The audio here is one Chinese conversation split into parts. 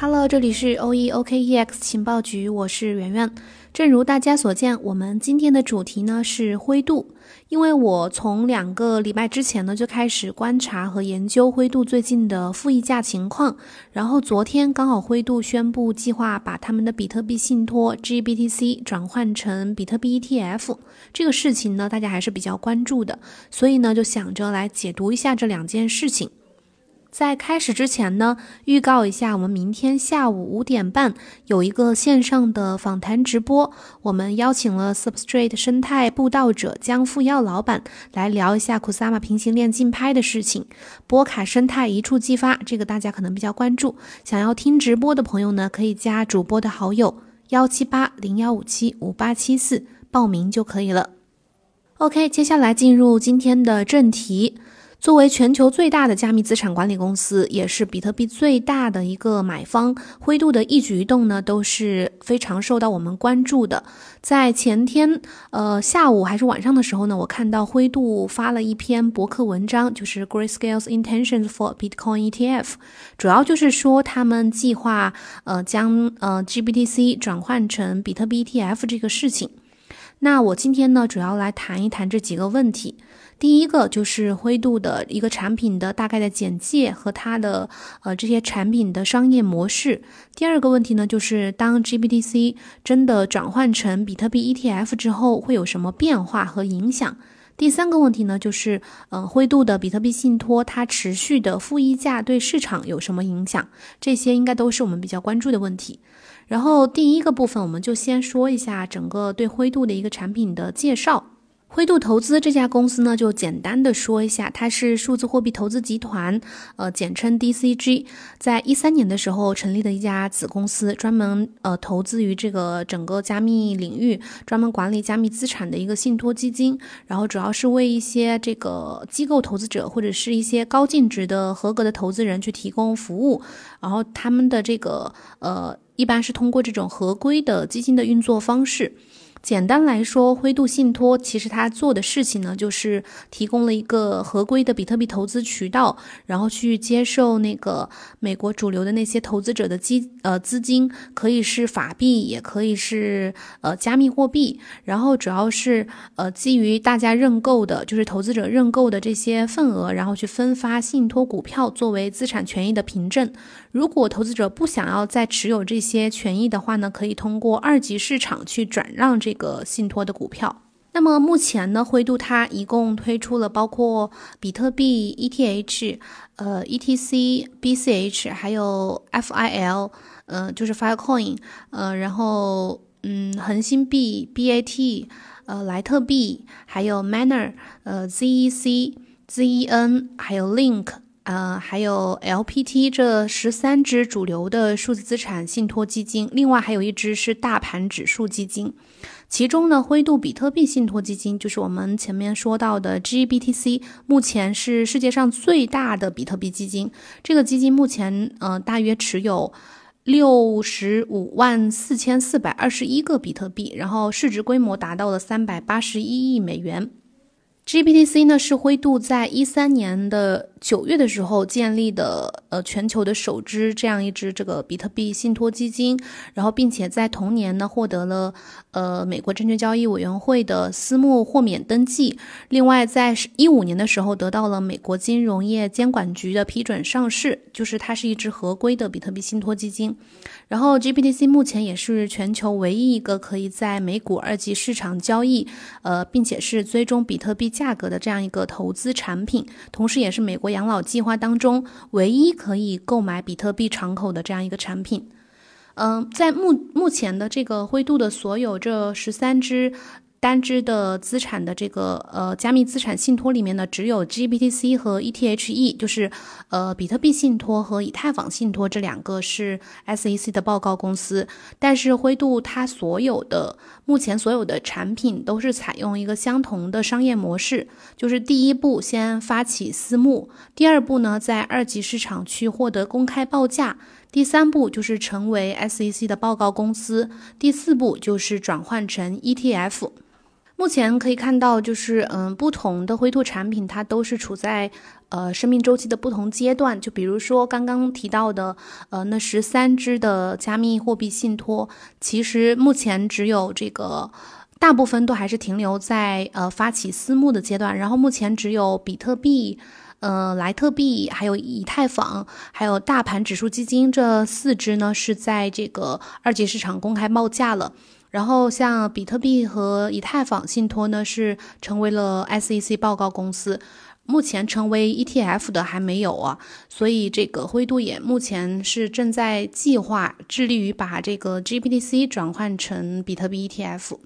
Hello，这里是 O E O K E X 情报局，我是圆圆。正如大家所见，我们今天的主题呢是灰度。因为我从两个礼拜之前呢就开始观察和研究灰度最近的负溢价情况，然后昨天刚好灰度宣布计划把他们的比特币信托 GBTC 转换成比特币 ETF，这个事情呢大家还是比较关注的，所以呢就想着来解读一下这两件事情。在开始之前呢，预告一下，我们明天下午五点半有一个线上的访谈直播，我们邀请了 Substrate 生态布道者江富耀老板来聊一下 Kusama 平行链竞拍的事情，波卡生态一触即发，这个大家可能比较关注。想要听直播的朋友呢，可以加主播的好友幺七八零幺五七五八七四报名就可以了。OK，接下来进入今天的正题。作为全球最大的加密资产管理公司，也是比特币最大的一个买方，灰度的一举一动呢都是非常受到我们关注的。在前天，呃下午还是晚上的时候呢，我看到灰度发了一篇博客文章，就是 Grayscale's Intentions for Bitcoin ETF，主要就是说他们计划呃将呃 GBTC 转换成比特币 ETF 这个事情。那我今天呢，主要来谈一谈这几个问题。第一个就是灰度的一个产品的大概的简介和它的呃这些产品的商业模式。第二个问题呢，就是当 GBTC 真的转换成比特币 ETF 之后，会有什么变化和影响？第三个问题呢，就是嗯灰度的比特币信托它持续的负溢价对市场有什么影响？这些应该都是我们比较关注的问题。然后第一个部分，我们就先说一下整个对灰度的一个产品的介绍。灰度投资这家公司呢，就简单的说一下，它是数字货币投资集团，呃，简称 DCG，在一三年的时候成立的一家子公司，专门呃投资于这个整个加密领域，专门管理加密资产的一个信托基金，然后主要是为一些这个机构投资者或者是一些高净值的合格的投资人去提供服务，然后他们的这个呃，一般是通过这种合规的基金的运作方式。简单来说，灰度信托其实它做的事情呢，就是提供了一个合规的比特币投资渠道，然后去接受那个美国主流的那些投资者的基呃资金，可以是法币，也可以是呃加密货币，然后主要是呃基于大家认购的，就是投资者认购的这些份额，然后去分发信托股票作为资产权益的凭证。如果投资者不想要再持有这些权益的话呢，可以通过二级市场去转让这个信托的股票。那么目前呢，灰度它一共推出了包括比特币 ETH、呃 ETC、BCH，还有 FIL，呃就是 Filecoin，呃然后嗯恒星币 BAT，呃莱特币，还有 Manner，呃 ZEC、ZEN，还有 Link。呃，还有 LPT 这十三只主流的数字资产信托基金，另外还有一只是大盘指数基金。其中呢，灰度比特币信托基金就是我们前面说到的 GBTC，目前是世界上最大的比特币基金。这个基金目前呃大约持有六十五万四千四百二十一个比特币，然后市值规模达到了三百八十一亿美元。GPTC 呢是灰度在一三年的九月的时候建立的，呃，全球的首支这样一支这个比特币信托基金，然后并且在同年呢获得了呃美国证券交易委员会的私募豁免登记，另外在一五年的时候得到了美国金融业监管局的批准上市，就是它是一支合规的比特币信托基金。然后，GPTC 目前也是全球唯一一个可以在美股二级市场交易，呃，并且是追踪比特币价格的这样一个投资产品，同时也是美国养老计划当中唯一可以购买比特币敞口的这样一个产品。嗯，在目目前的这个灰度的所有这十三只。单只的资产的这个呃加密资产信托里面呢，只有 GBTC 和 ETHE，就是呃比特币信托和以太坊信托这两个是 SEC 的报告公司。但是灰度它所有的目前所有的产品都是采用一个相同的商业模式，就是第一步先发起私募，第二步呢在二级市场去获得公开报价，第三步就是成为 SEC 的报告公司，第四步就是转换成 ETF。目前可以看到，就是嗯，不同的灰兔产品它都是处在呃生命周期的不同阶段。就比如说刚刚提到的，呃，那十三只的加密货币信托，其实目前只有这个大部分都还是停留在呃发起私募的阶段。然后目前只有比特币、呃莱特币、还有以太坊、还有大盘指数基金这四只呢是在这个二级市场公开报价了。然后像比特币和以太坊信托呢，是成为了 SEC 报告公司，目前成为 ETF 的还没有啊，所以这个灰度也目前是正在计划致力于把这个 GPTC 转换成比特币 ETF。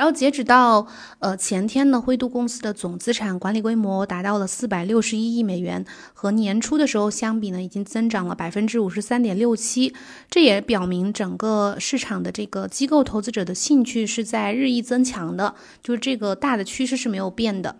然后截止到呃前天呢，灰度公司的总资产管理规模达到了四百六十一亿美元，和年初的时候相比呢，已经增长了百分之五十三点六七。这也表明整个市场的这个机构投资者的兴趣是在日益增强的，就是这个大的趋势是没有变的。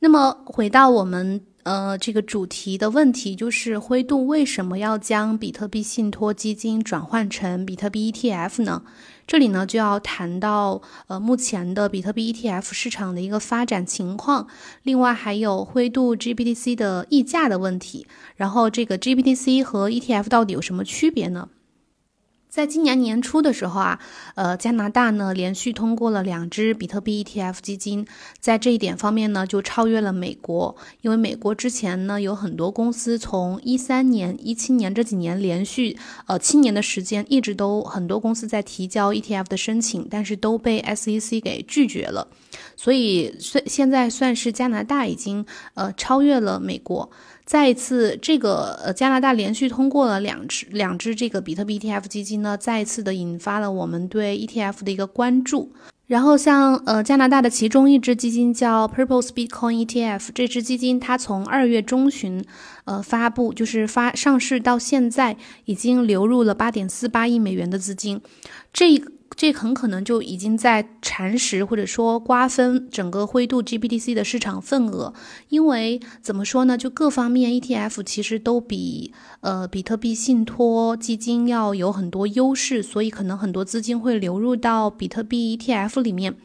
那么回到我们。呃，这个主题的问题就是灰度为什么要将比特币信托基金转换成比特币 ETF 呢？这里呢就要谈到呃目前的比特币 ETF 市场的一个发展情况，另外还有灰度 GBTC 的溢价的问题，然后这个 GBTC 和 ETF 到底有什么区别呢？在今年年初的时候啊，呃，加拿大呢连续通过了两只比特币 ETF 基金，在这一点方面呢就超越了美国，因为美国之前呢有很多公司从一三年、一七年这几年连续呃七年的时间，一直都很多公司在提交 ETF 的申请，但是都被 SEC 给拒绝了，所以算现在算是加拿大已经呃超越了美国。再一次，这个呃，加拿大连续通过了两只两只这个比特币 ETF 基金呢，再一次的引发了我们对 ETF 的一个关注。然后像呃加拿大的其中一支基金叫 Purpose Bitcoin ETF，这支基金它从二月中旬呃发布，就是发上市到现在，已经流入了八点四八亿美元的资金，这。这很可能就已经在蚕食或者说瓜分整个灰度 GPTC 的市场份额，因为怎么说呢？就各方面 ETF 其实都比呃比特币信托基金要有很多优势，所以可能很多资金会流入到比特币 ETF 里面。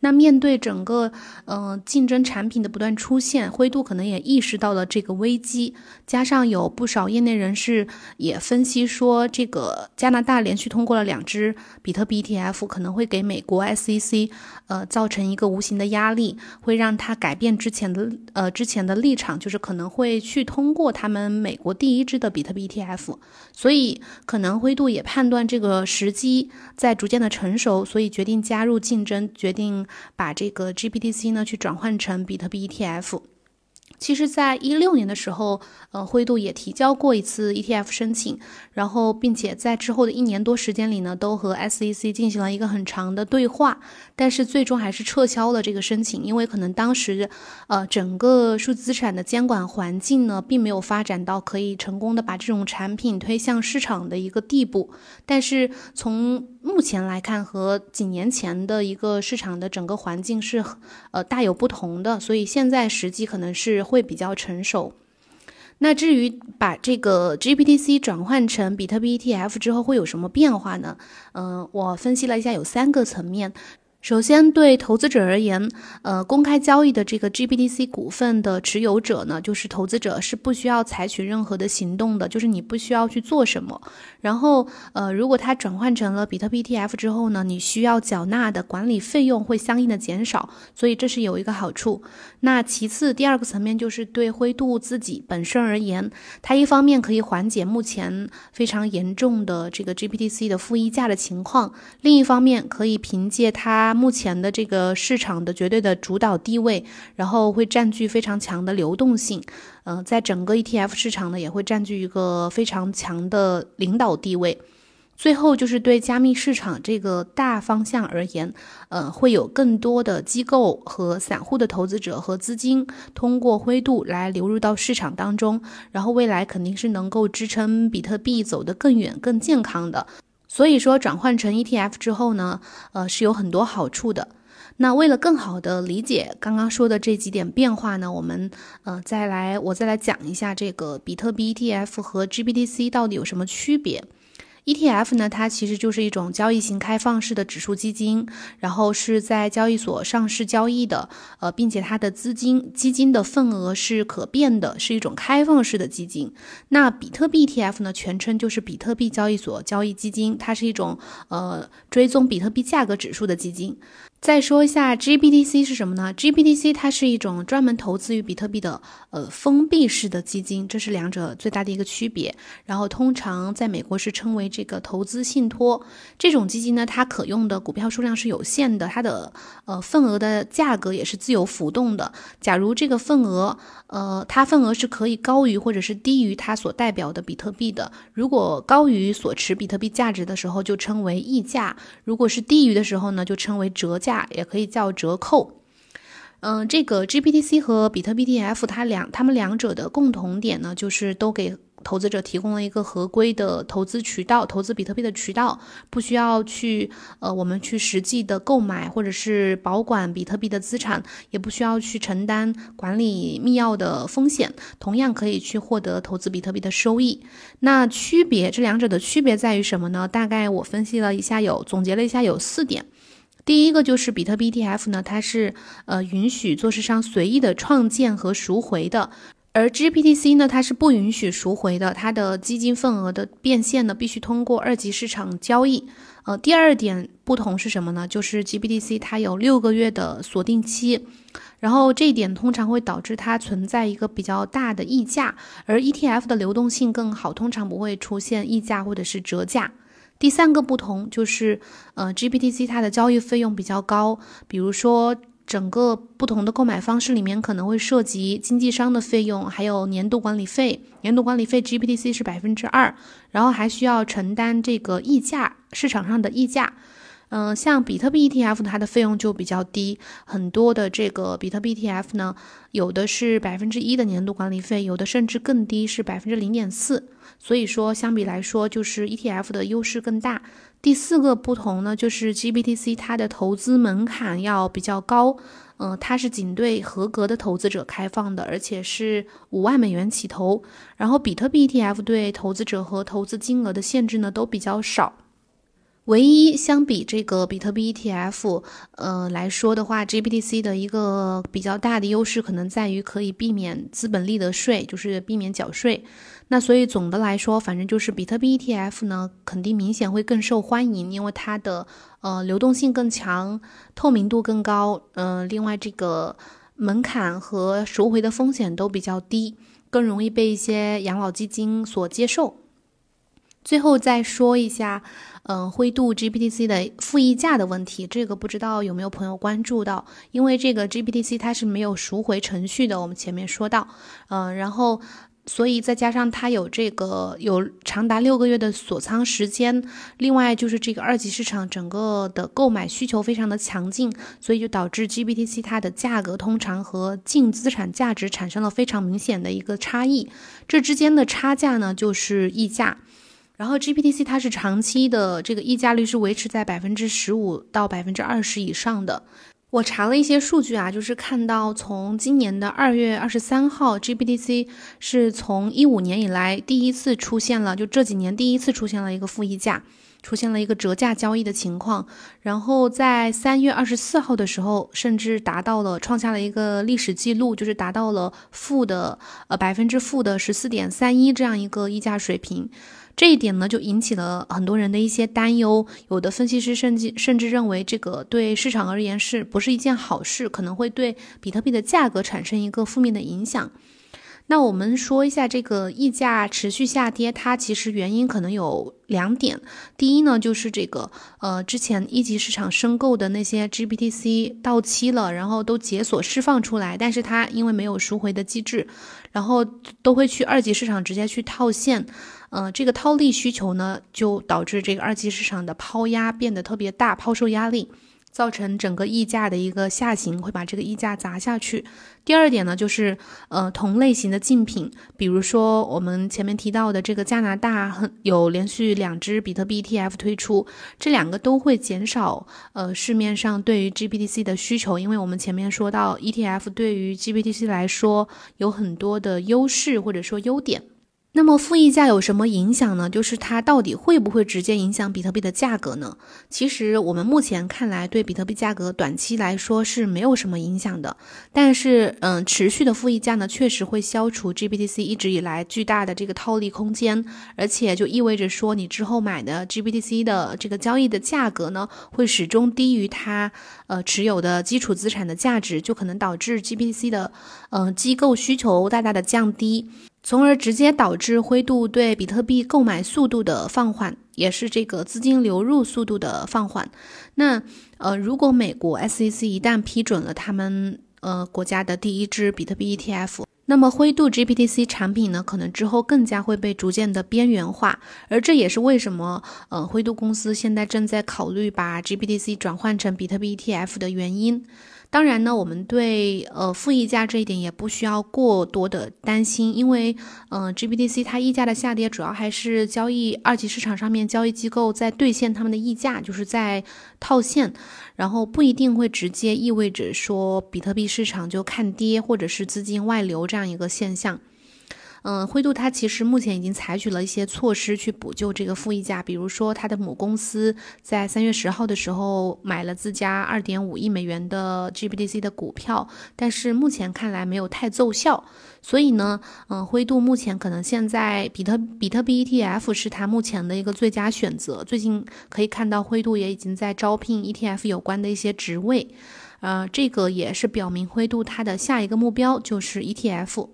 那面对整个呃竞争产品的不断出现，灰度可能也意识到了这个危机。加上有不少业内人士也分析说，这个加拿大连续通过了两只比特币 ETF，可能会给美国 SEC 呃造成一个无形的压力，会让他改变之前的呃之前的立场，就是可能会去通过他们美国第一支的比特币 ETF。所以可能灰度也判断这个时机在逐渐的成熟，所以决定加入竞争，决定。把这个 GPTC 呢去转换成比特币 ETF。其实，在一六年的时候，呃，灰度也提交过一次 ETF 申请，然后，并且在之后的一年多时间里呢，都和 SEC 进行了一个很长的对话，但是最终还是撤销了这个申请，因为可能当时，呃，整个数字资产的监管环境呢，并没有发展到可以成功的把这种产品推向市场的一个地步。但是从目前来看，和几年前的一个市场的整个环境是，呃，大有不同的，所以现在时机可能是。会比较成熟。那至于把这个 GPTC 转换成比特币 ETF 之后会有什么变化呢？嗯，我分析了一下，有三个层面。首先，对投资者而言，呃，公开交易的这个 GBTC 股份的持有者呢，就是投资者是不需要采取任何的行动的，就是你不需要去做什么。然后，呃，如果它转换成了比特币 ETF 之后呢，你需要缴纳的管理费用会相应的减少，所以这是有一个好处。那其次，第二个层面就是对灰度自己本身而言，它一方面可以缓解目前非常严重的这个 GPTC 的负溢价的情况，另一方面可以凭借它。目前的这个市场的绝对的主导地位，然后会占据非常强的流动性，呃，在整个 ETF 市场呢，也会占据一个非常强的领导地位。最后就是对加密市场这个大方向而言，呃，会有更多的机构和散户的投资者和资金通过灰度来流入到市场当中，然后未来肯定是能够支撑比特币走得更远、更健康的。所以说，转换成 ETF 之后呢，呃，是有很多好处的。那为了更好的理解刚刚说的这几点变化呢，我们呃再来，我再来讲一下这个比特币 ETF 和 GBTC 到底有什么区别。ETF 呢，它其实就是一种交易型开放式的指数基金，然后是在交易所上市交易的，呃，并且它的资金基金的份额是可变的，是一种开放式的基金。那比特币 ETF 呢，全称就是比特币交易所交易基金，它是一种呃追踪比特币价格指数的基金。再说一下 GBTC 是什么呢？GBTC 它是一种专门投资于比特币的呃封闭式的基金，这是两者最大的一个区别。然后通常在美国是称为这个投资信托。这种基金呢，它可用的股票数量是有限的，它的呃份额的价格也是自由浮动的。假如这个份额呃它份额是可以高于或者是低于它所代表的比特币的。如果高于所持比特币价值的时候，就称为溢价；如果是低于的时候呢，就称为折价。也可以叫折扣，嗯，这个 GPTC 和比特币 ETF 它两，它们两者的共同点呢，就是都给投资者提供了一个合规的投资渠道，投资比特币的渠道，不需要去呃，我们去实际的购买或者是保管比特币的资产，也不需要去承担管理密钥的风险，同样可以去获得投资比特币的收益。那区别，这两者的区别在于什么呢？大概我分析了一下，有总结了一下，有四点。第一个就是比特币 ETF 呢，它是呃允许做市商随意的创建和赎回的，而 GPTC 呢，它是不允许赎回的，它的基金份额的变现呢，必须通过二级市场交易。呃，第二点不同是什么呢？就是 GPTC 它有六个月的锁定期，然后这一点通常会导致它存在一个比较大的溢价，而 ETF 的流动性更好，通常不会出现溢价或者是折价。第三个不同就是，呃，GPTC 它的交易费用比较高，比如说整个不同的购买方式里面可能会涉及经纪商的费用，还有年度管理费。年度管理费 GPTC 是百分之二，然后还需要承担这个溢价市场上的溢价。嗯，像比特币 ETF 它的费用就比较低，很多的这个比特币 ETF 呢，有的是百分之一的年度管理费，有的甚至更低，是百分之零点四。所以说，相比来说，就是 ETF 的优势更大。第四个不同呢，就是 GBTC 它的投资门槛要比较高，嗯，它是仅对合格的投资者开放的，而且是五万美元起投。然后比特币 ETF 对投资者和投资金额的限制呢都比较少。唯一相比这个比特币 ETF，呃来说的话，GBTC 的一个比较大的优势可能在于可以避免资本利得税，就是避免缴税。那所以总的来说，反正就是比特币 ETF 呢，肯定明显会更受欢迎，因为它的呃流动性更强，透明度更高，嗯，另外这个门槛和赎回的风险都比较低，更容易被一些养老基金所接受。最后再说一下，嗯，灰度 GPTC 的负溢价的问题，这个不知道有没有朋友关注到？因为这个 GPTC 它是没有赎回程序的，我们前面说到，嗯，然后。所以再加上它有这个有长达六个月的锁仓时间，另外就是这个二级市场整个的购买需求非常的强劲，所以就导致 GPTC 它的价格通常和净资产价值产生了非常明显的一个差异，这之间的差价呢就是溢价，然后 GBTC 它是长期的这个溢价率是维持在百分之十五到百分之二十以上的。我查了一些数据啊，就是看到从今年的二月二十三号，GBTC 是从一五年以来第一次出现了，就这几年第一次出现了一个负溢价，出现了一个折价交易的情况。然后在三月二十四号的时候，甚至达到了创下了一个历史记录，就是达到了负的呃百分之负的十四点三一这样一个溢价水平。这一点呢，就引起了很多人的一些担忧。有的分析师甚至甚至认为，这个对市场而言是不是一件好事？可能会对比特币的价格产生一个负面的影响。那我们说一下这个溢价持续下跌，它其实原因可能有两点。第一呢，就是这个呃之前一级市场申购的那些 GBTC 到期了，然后都解锁释放出来，但是它因为没有赎回的机制，然后都会去二级市场直接去套现。嗯，这个套利需求呢，就导致这个二级市场的抛压变得特别大，抛售压力造成整个溢价的一个下行，会把这个溢价砸下去。第二点呢，就是呃同类型的竞品，比如说我们前面提到的这个加拿大，很有连续两只比特币 ETF 推出，这两个都会减少呃市面上对于 GBTC 的需求，因为我们前面说到 ETF 对于 GBTC 来说有很多的优势或者说优点。那么负溢价有什么影响呢？就是它到底会不会直接影响比特币的价格呢？其实我们目前看来，对比特币价格短期来说是没有什么影响的。但是，嗯，持续的负溢价呢，确实会消除 GBTC 一直以来巨大的这个套利空间，而且就意味着说，你之后买的 GBTC 的这个交易的价格呢，会始终低于它呃持有的基础资产的价值，就可能导致 GBTC 的嗯机构需求大大的降低。从而直接导致灰度对比特币购买速度的放缓，也是这个资金流入速度的放缓。那呃，如果美国 SEC 一旦批准了他们呃国家的第一支比特币 ETF，那么灰度 GPTC 产品呢，可能之后更加会被逐渐的边缘化。而这也是为什么呃灰度公司现在正在考虑把 GPTC 转换成比特币 ETF 的原因。当然呢，我们对呃负溢价这一点也不需要过多的担心，因为嗯，GBTC 它溢价的下跌主要还是交易二级市场上面交易机构在兑现他们的溢价，就是在套现，然后不一定会直接意味着说比特币市场就看跌或者是资金外流这样一个现象。嗯，灰度它其实目前已经采取了一些措施去补救这个负溢价，比如说它的母公司在三月十号的时候买了自家二点五亿美元的 GBDC 的股票，但是目前看来没有太奏效，所以呢，嗯，灰度目前可能现在比特比特币 ETF 是它目前的一个最佳选择。最近可以看到灰度也已经在招聘 ETF 有关的一些职位，呃，这个也是表明灰度它的下一个目标就是 ETF。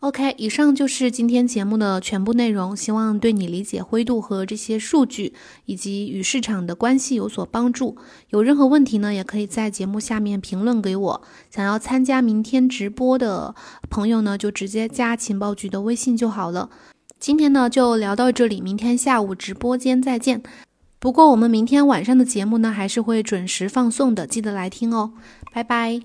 OK，以上就是今天节目的全部内容，希望对你理解灰度和这些数据以及与市场的关系有所帮助。有任何问题呢，也可以在节目下面评论给我。想要参加明天直播的朋友呢，就直接加情报局的微信就好了。今天呢就聊到这里，明天下午直播间再见。不过我们明天晚上的节目呢，还是会准时放送的，记得来听哦。拜拜。